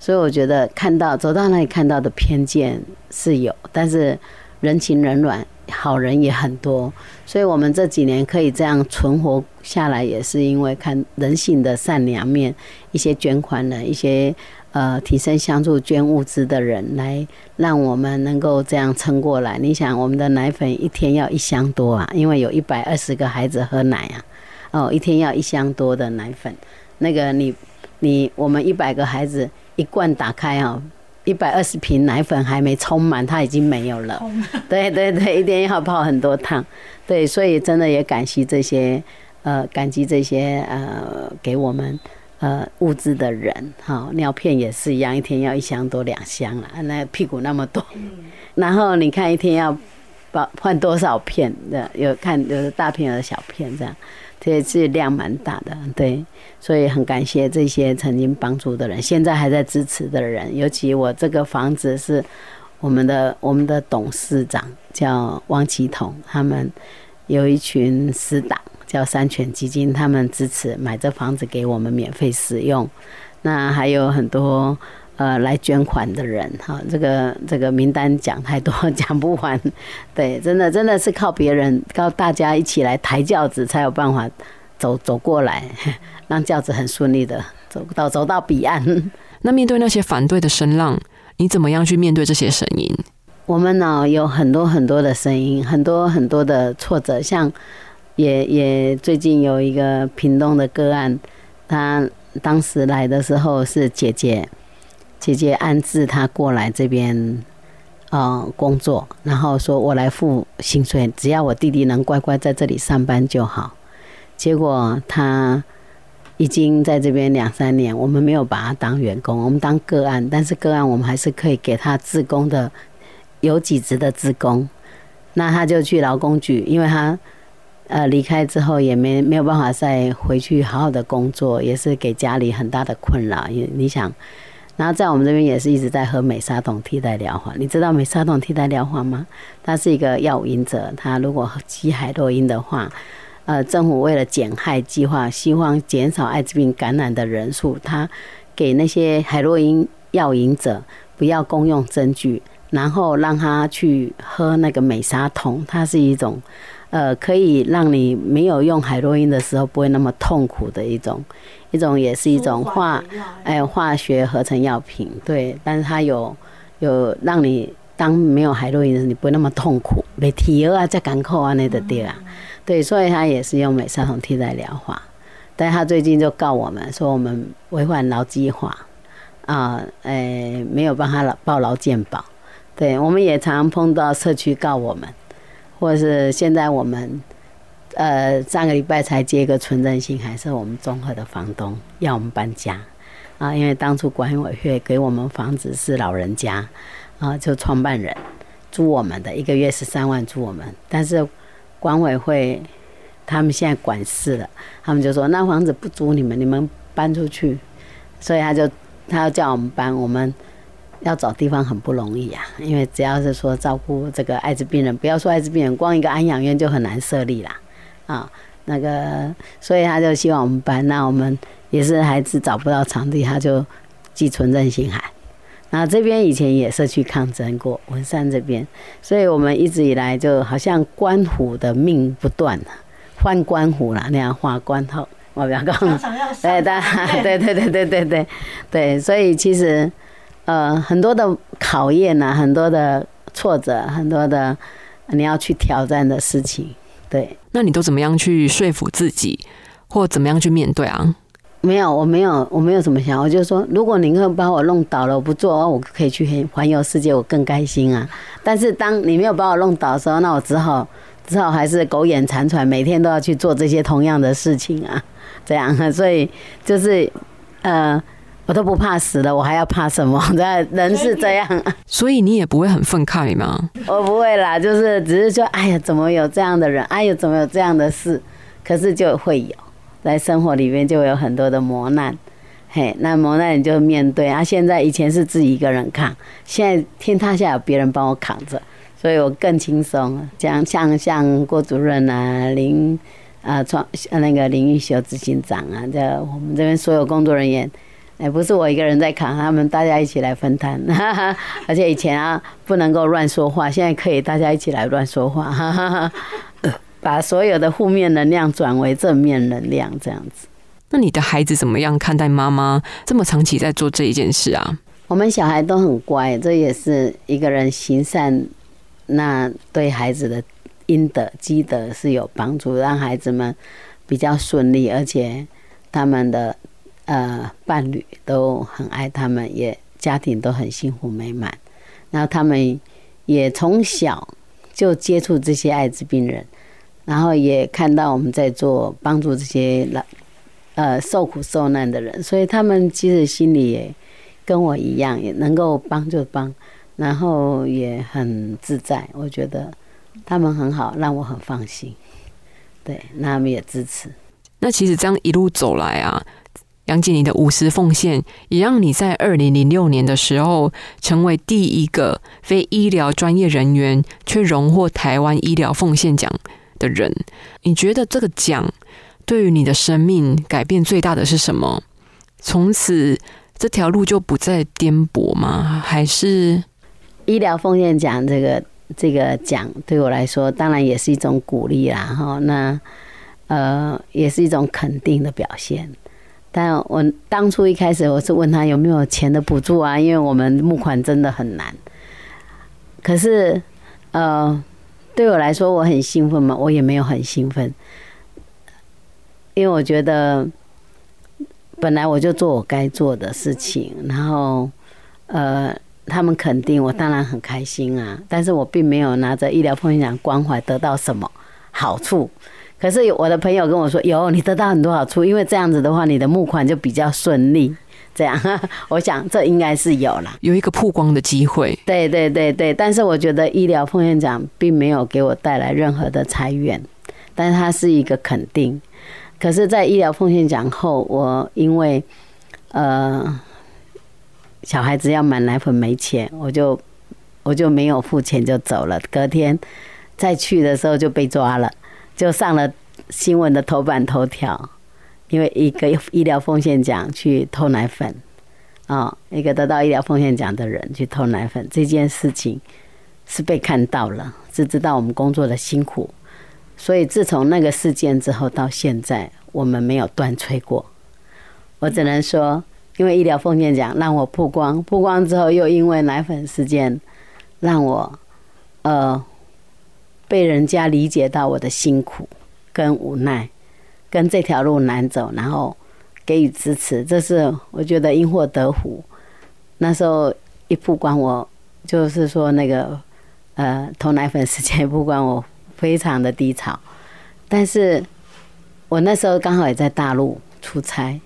所以我觉得看到走到那里看到的偏见是有，但是人情冷暖，好人也很多。所以我们这几年可以这样存活下来，也是因为看人性的善良面，一些捐款的一些。呃，提升相助捐物资的人来，让我们能够这样撑过来。你想，我们的奶粉一天要一箱多啊，因为有一百二十个孩子喝奶啊，哦，一天要一箱多的奶粉。那个你你我们一百个孩子一罐打开啊，一百二十瓶奶粉还没充满，它已经没有了。对对对，一天要泡很多趟。对，所以真的也感激这些呃，感激这些呃，给我们。呃，物资的人，哈，尿片也是一样，一天要一箱多两箱了，那屁股那么多，然后你看一天要包换多少片的，有看有的大片有的小片这样，这是量蛮大的，对，所以很感谢这些曾经帮助的人，现在还在支持的人，尤其我这个房子是我们的我们的董事长叫汪其彤，他们有一群死党叫三全基金，他们支持买这房子给我们免费使用。那还有很多呃来捐款的人哈，这个这个名单讲太多讲不完。对，真的真的是靠别人靠大家一起来抬轿子，才有办法走走过来，让轿子很顺利的走到走到彼岸。那面对那些反对的声浪。你怎么样去面对这些声音？我们呢有很多很多的声音，很多很多的挫折。像也也最近有一个屏东的个案，他当时来的时候是姐姐姐姐安置他过来这边呃工作，然后说我来付薪水，只要我弟弟能乖乖在这里上班就好。结果他。已经在这边两三年，我们没有把他当员工，我们当个案，但是个案我们还是可以给他自工的有几职的自工，那他就去劳工局，因为他呃离开之后也没没有办法再回去好好的工作，也是给家里很大的困扰。你你想，然后在我们这边也是一直在喝美沙酮替代疗法，你知道美沙酮替代疗法吗？他是一个药瘾者，他如果吸海洛因的话。呃，政府为了减害计划，希望减少艾滋病感染的人数，他给那些海洛因药瘾者不要公用针具，然后让他去喝那个美沙酮，它是一种呃可以让你没有用海洛因的时候不会那么痛苦的一种一种，也是一种化哎化学合成药品，对，但是它有有让你当没有海洛因的时候，你不会那么痛苦，没提药啊，在港口啊那的对啊。对，所以他也是用美沙酮替代疗法，但他最近就告我们说我们违反劳基法，啊，哎，没有帮他劳报劳健保。对，我们也常碰到社区告我们，或是现在我们，呃，上个礼拜才接一个纯正信，还是我们综合的房东要我们搬家，啊，因为当初管委会给我们房子是老人家，啊，就创办人租我们的，一个月十三万租我们，但是。管委会他们现在管事了，他们就说那房子不租你们，你们搬出去。所以他就他要叫我们搬，我们要找地方很不容易呀。因为只要是说照顾这个艾滋病人，不要说艾滋病人，光一个安养院就很难设立啦。啊，那个，所以他就希望我们搬。那我们也是还是找不到场地，他就寄存任性海。那这边以前也是去抗争过文山这边，所以我们一直以来就好像官府的命不断，换官府了那样换官后，我不要讲，对的，对对对对对对对，所以其实呃很多的考验呐，很多的挫折，很多的你要去挑战的事情，对。那你都怎么样去说服自己，或怎么样去面对啊？没有，我没有，我没有怎么想，我就说，如果您会把我弄倒了，我不做，我可以去环游世界，我更开心啊。但是当你没有把我弄倒的时候，那我只好只好还是苟延残喘，每天都要去做这些同样的事情啊，这样。所以就是，呃，我都不怕死了，我还要怕什么？这人是这样。所以你也不会很愤慨吗？我不会啦，就是只是说，哎呀，怎么有这样的人？哎呀，怎么有这样的事？可是就会有。在生活里面就有很多的磨难，嘿，那磨难你就面对啊。现在以前是自己一个人扛，现在天塌下有别人帮我扛着，所以我更轻松。像像像郭主任啊，林啊创那个林玉修执行长啊，这我们这边所有工作人员，哎，不是我一个人在扛，他们大家一起来分担。而且以前啊不能够乱说话，现在可以大家一起来乱说话。哈 哈把所有的负面能量转为正面能量，这样子。那你的孩子怎么样看待妈妈这么长期在做这一件事啊？我们小孩都很乖，这也是一个人行善，那对孩子的阴德积德是有帮助，让孩子们比较顺利，而且他们的呃伴侣都很爱他们，也家庭都很幸福美满。然后他们也从小就接触这些艾滋病人。然后也看到我们在做帮助这些老呃受苦受难的人，所以他们其实心里也跟我一样，也能够帮就帮，然后也很自在。我觉得他们很好，让我很放心。对，那他们也支持。那其实这样一路走来啊，杨姐，你的无私奉献也让你在二零零六年的时候成为第一个非医疗专业人员却荣获台湾医疗奉献奖的人。你觉得这个奖对于你的生命改变最大的是什么？从此这条路就不再颠簸吗？还是医疗奉献奖这个这个奖对我来说，当然也是一种鼓励啦。哈，那呃，也是一种肯定的表现。但我当初一开始我是问他有没有钱的补助啊，因为我们募款真的很难。可是，呃，对我来说我很兴奋嘛，我也没有很兴奋，因为我觉得本来我就做我该做的事情，然后呃，他们肯定我，当然很开心啊。但是我并没有拿着医疗奉献奖关怀得到什么好处。可是我的朋友跟我说，有你得到很多好处，因为这样子的话，你的募款就比较顺利。这样，我想这应该是有了，有一个曝光的机会。对对对对，但是我觉得医疗奉献奖并没有给我带来任何的财源，但是它是一个肯定。可是，在医疗奉献奖后，我因为呃小孩子要买奶粉没钱，我就我就没有付钱就走了。隔天再去的时候就被抓了。就上了新闻的头版头条，因为一个医疗奉献奖去偷奶粉，啊，一个得到医疗奉献奖的人去偷奶粉，这件事情是被看到了，是知道我们工作的辛苦，所以自从那个事件之后到现在，我们没有断吹过。我只能说，因为医疗奉献奖让我曝光，曝光之后又因为奶粉事件让我，呃。被人家理解到我的辛苦跟无奈，跟这条路难走，然后给予支持，这是我觉得因祸得福。那时候一曝光，我就是说那个呃投奶粉事件不光我非常的低潮。但是我那时候刚好也在大陆出差，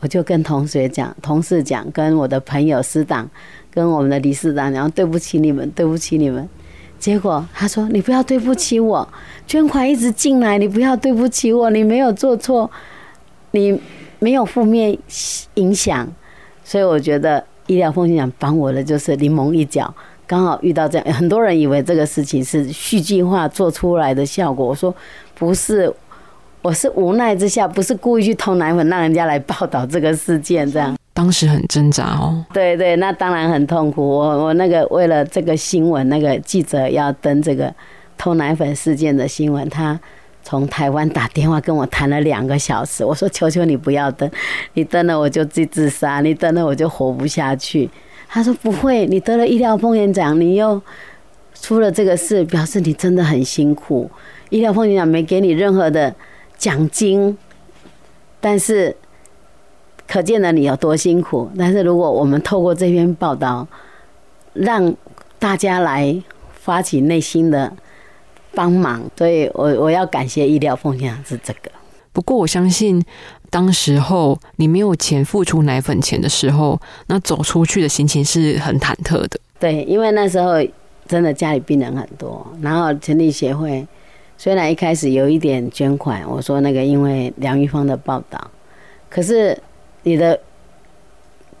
我就跟同学讲、同事讲、跟我的朋友师长、跟我们的理事长讲，对不起你们，对不起你们。结果他说：“你不要对不起我，捐款一直进来，你不要对不起我，你没有做错，你没有负面影响，所以我觉得医疗奉献奖帮我的就是临门一脚，刚好遇到这样，很多人以为这个事情是戏剧化做出来的效果，我说不是，我是无奈之下，不是故意去偷奶粉让人家来报道这个事件这样。”当时很挣扎哦，对对，那当然很痛苦。我我那个为了这个新闻，那个记者要登这个偷奶粉事件的新闻，他从台湾打电话跟我谈了两个小时。我说：“求求你不要登，你登了我就自自杀，你登了我就活不下去。”他说：“不会，你得了医疗风险奖，你又出了这个事，表示你真的很辛苦。医疗风险奖没给你任何的奖金，但是。”可见了你有多辛苦，但是如果我们透过这篇报道，让大家来发起内心的帮忙，所以我我要感谢医疗奉献是这个。不过我相信，当时候你没有钱付出奶粉钱的时候，那走出去的心情是很忐忑的。对，因为那时候真的家里病人很多，然后成立协会，虽然一开始有一点捐款，我说那个因为梁玉芳的报道，可是。你的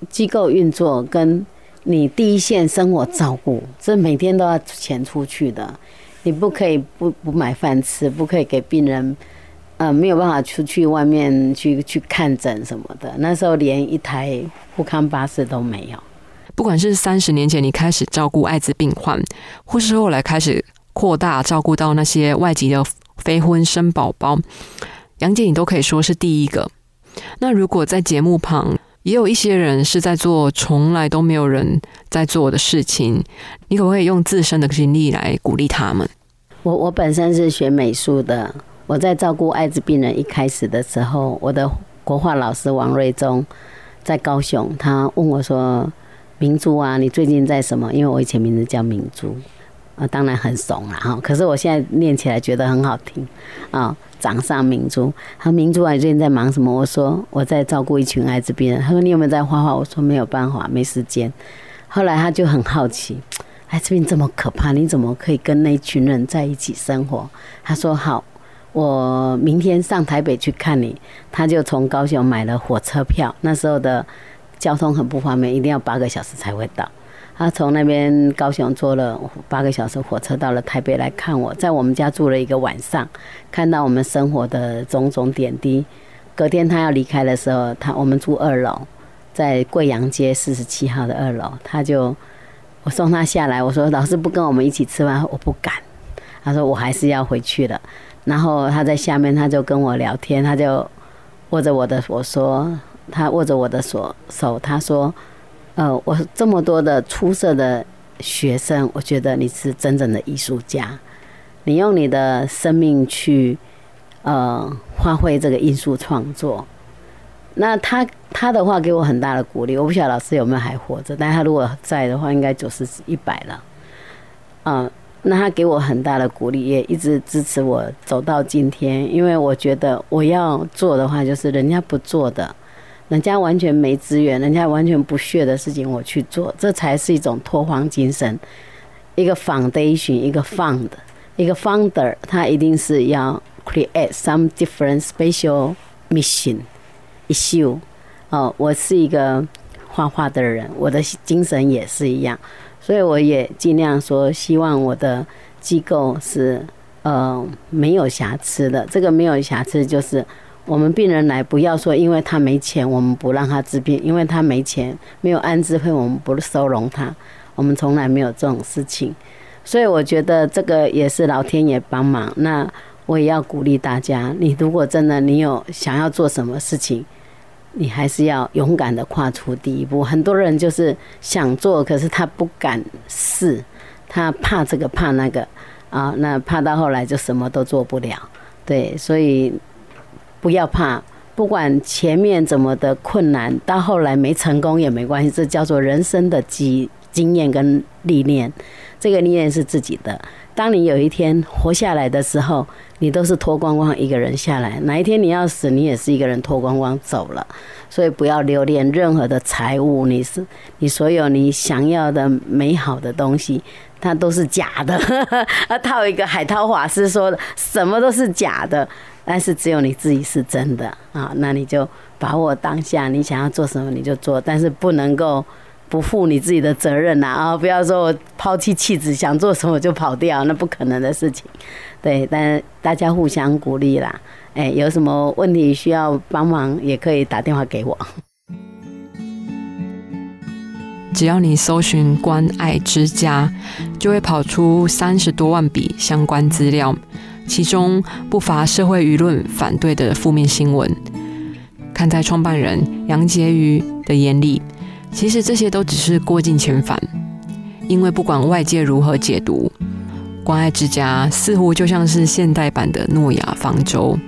机构运作跟你第一线生活照顾，这每天都要钱出去的，你不可以不不买饭吃，不可以给病人，呃，没有办法出去外面去去看诊什么的。那时候连一台护康巴士都没有。不管是三十年前你开始照顾艾滋病患，或是后来开始扩大照顾到那些外籍的非婚生宝宝，杨姐你都可以说是第一个。那如果在节目旁也有一些人是在做从来都没有人在做的事情，你可不可以用自身的经历来鼓励他们？我我本身是学美术的，我在照顾艾滋病人一开始的时候，我的国画老师王瑞忠在高雄，他问我说：“明珠啊，你最近在什么？”因为我以前名字叫明珠。啊，当然很怂了哈。可是我现在念起来觉得很好听啊。掌上明珠，他明珠啊，最近在忙什么？我说我在照顾一群艾滋病人。他说你有没有在画画？我说没有办法，没时间。后来他就很好奇，艾滋病这么可怕，你怎么可以跟那群人在一起生活？他说好，我明天上台北去看你，他就从高雄买了火车票。那时候的交通很不方便，一定要八个小时才会到。他从那边高雄坐了八个小时火车到了台北来看我，在我们家住了一个晚上，看到我们生活的种种点滴。隔天他要离开的时候，他我们住二楼，在贵阳街四十七号的二楼，他就我送他下来，我说老师不跟我们一起吃饭，我不敢。他说我还是要回去了。然后他在下面，他就跟我聊天，他就握着我的我说，他握着我的手手，他说，呃，我这么多的出色的学生，我觉得你是真正的艺术家，你用你的生命去呃发挥这个艺术创作。那他他的话给我很大的鼓励，我不晓得老师有没有还活着，但他如果在的话，应该九十一百了，嗯。那他给我很大的鼓励，也一直支持我走到今天。因为我觉得我要做的话，就是人家不做的，人家完全没资源，人家完全不屑的事情，我去做，这才是一种拓荒精神。一个 foundation，一个 fund，一个 founder，他一定是要 create some different special mission issue。哦，我是一个画画的人，我的精神也是一样。所以我也尽量说，希望我的机构是呃没有瑕疵的。这个没有瑕疵，就是我们病人来，不要说因为他没钱，我们不让他治病；因为他没钱，没有安置费，我们不收容他。我们从来没有这种事情。所以我觉得这个也是老天爷帮忙。那我也要鼓励大家，你如果真的你有想要做什么事情。你还是要勇敢的跨出第一步。很多人就是想做，可是他不敢试，他怕这个怕那个啊，那怕到后来就什么都做不了。对，所以不要怕，不管前面怎么的困难，到后来没成功也没关系，这叫做人生的经经验跟历练。这个历练是自己的。当你有一天活下来的时候。你都是脱光光一个人下来，哪一天你要死，你也是一个人脱光光走了。所以不要留恋任何的财物，你是你所有你想要的美好的东西，它都是假的。啊，套一个海涛法师说的，什么都是假的，但是只有你自己是真的啊。那你就把握当下，你想要做什么你就做，但是不能够。不负你自己的责任呐啊！不要说我抛弃妻子，想做什么就跑掉，那不可能的事情。对，但大家互相鼓励啦。哎，有什么问题需要帮忙，也可以打电话给我。只要你搜寻“关爱之家”，就会跑出三十多万笔相关资料，其中不乏社会舆论反对的负面新闻。看在创办人杨婕妤的眼里。其实这些都只是过尽千帆，因为不管外界如何解读，关爱之家似乎就像是现代版的诺亚方舟。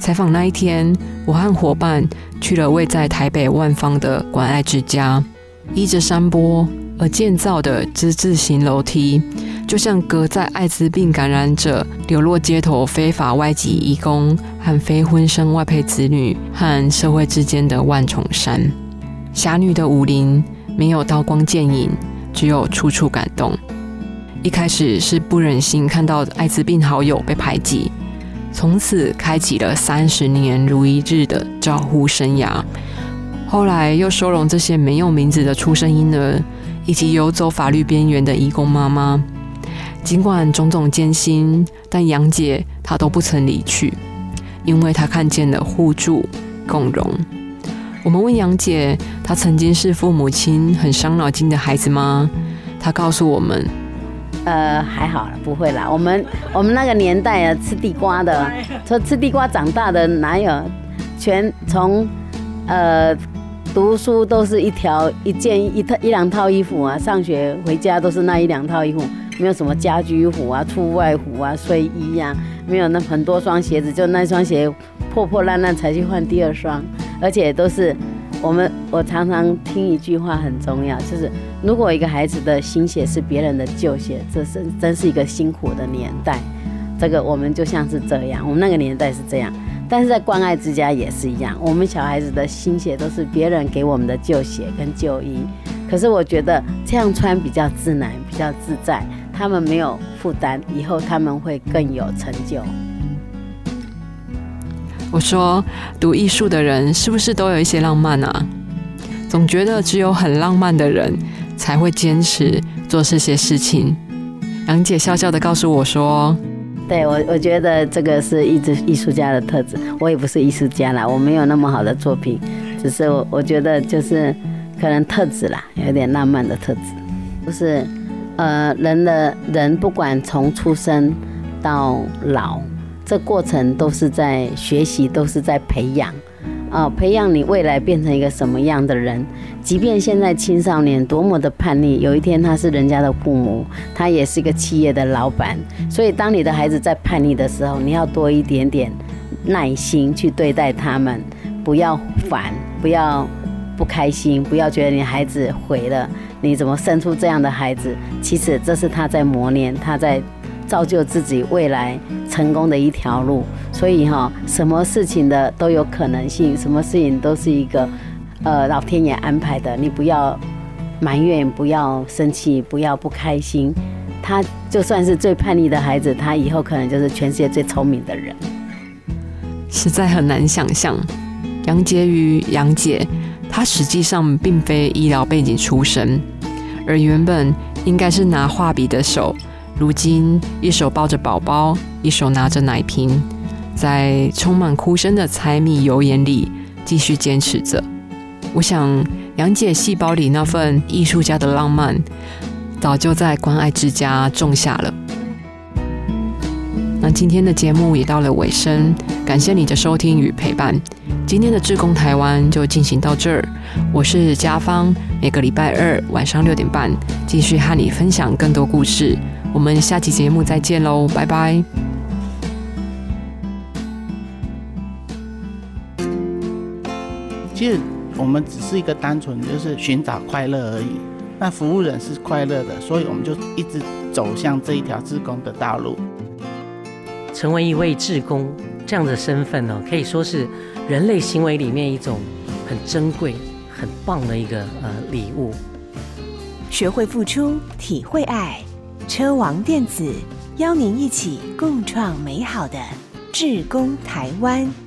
采访那一天，我和伙伴去了位在台北万方的关爱之家，依着山坡而建造的之字形楼梯，就像隔在艾滋病感染者流落街头、非法外籍义工和非婚生外配子女和社会之间的万重山。侠女的武林没有刀光剑影，只有处处感动。一开始是不忍心看到艾滋病好友被排挤，从此开启了三十年如一日的照护生涯。后来又收容这些没有名字的出生婴儿，以及游走法律边缘的义工妈妈。尽管种种艰辛，但杨姐她都不曾离去，因为她看见了互助共荣。我们问杨姐，她曾经是父母亲很伤脑筋的孩子吗？她告诉我们，呃，还好了，不会啦。我们我们那个年代啊，吃地瓜的，说吃地瓜长大的哪有？全从呃读书都是一条一件一套一两套衣服啊，上学回家都是那一两套衣服，没有什么家居服啊、出外服啊、睡衣呀，没有那很多双鞋子，就那双鞋破破烂烂才去换第二双。而且都是我们，我常常听一句话很重要，就是如果一个孩子的新鞋是别人的旧鞋，这是真是一个辛苦的年代。这个我们就像是这样，我们那个年代是这样，但是在关爱之家也是一样，我们小孩子的新鞋都是别人给我们的旧鞋跟旧衣。可是我觉得这样穿比较自然，比较自在，他们没有负担，以后他们会更有成就。我说，读艺术的人是不是都有一些浪漫啊？总觉得只有很浪漫的人才会坚持做这些事情。杨姐笑笑的告诉我说：“对我，我觉得这个是一直艺术家的特质。我也不是艺术家啦，我没有那么好的作品，只是我我觉得就是可能特质啦，有点浪漫的特质。就是，呃，人的人不管从出生到老，这过程都是在学习，都是在培养。”啊，培养你未来变成一个什么样的人？即便现在青少年多么的叛逆，有一天他是人家的父母，他也是一个企业的老板。所以，当你的孩子在叛逆的时候，你要多一点点耐心去对待他们，不要烦，不要不开心，不要觉得你孩子毁了，你怎么生出这样的孩子？其实这是他在磨练，他在。造就自己未来成功的一条路，所以哈，什么事情的都有可能性，什么事情都是一个，呃，老天爷安排的。你不要埋怨，不要生气，不要不开心。他就算是最叛逆的孩子，他以后可能就是全世界最聪明的人。实在很难想象，杨婕妤杨姐，她实际上并非医疗背景出身，而原本应该是拿画笔的手。如今，一手抱着宝宝，一手拿着奶瓶，在充满哭声的柴米油盐里继续坚持着。我想，杨姐细胞里那份艺术家的浪漫，早就在关爱之家种下了。那今天的节目也到了尾声，感谢你的收听与陪伴。今天的志工台湾就进行到这儿，我是家芳，每个礼拜二晚上六点半继续和你分享更多故事。我们下期节目再见喽，拜拜。其实我们只是一个单纯就是寻找快乐而已。那服务人是快乐的，所以我们就一直走向这一条志工的道路。成为一位志工这样的身份呢，可以说是人类行为里面一种很珍贵、很棒的一个呃礼物。学会付出，体会爱。车王电子邀您一起共创美好的志工台湾。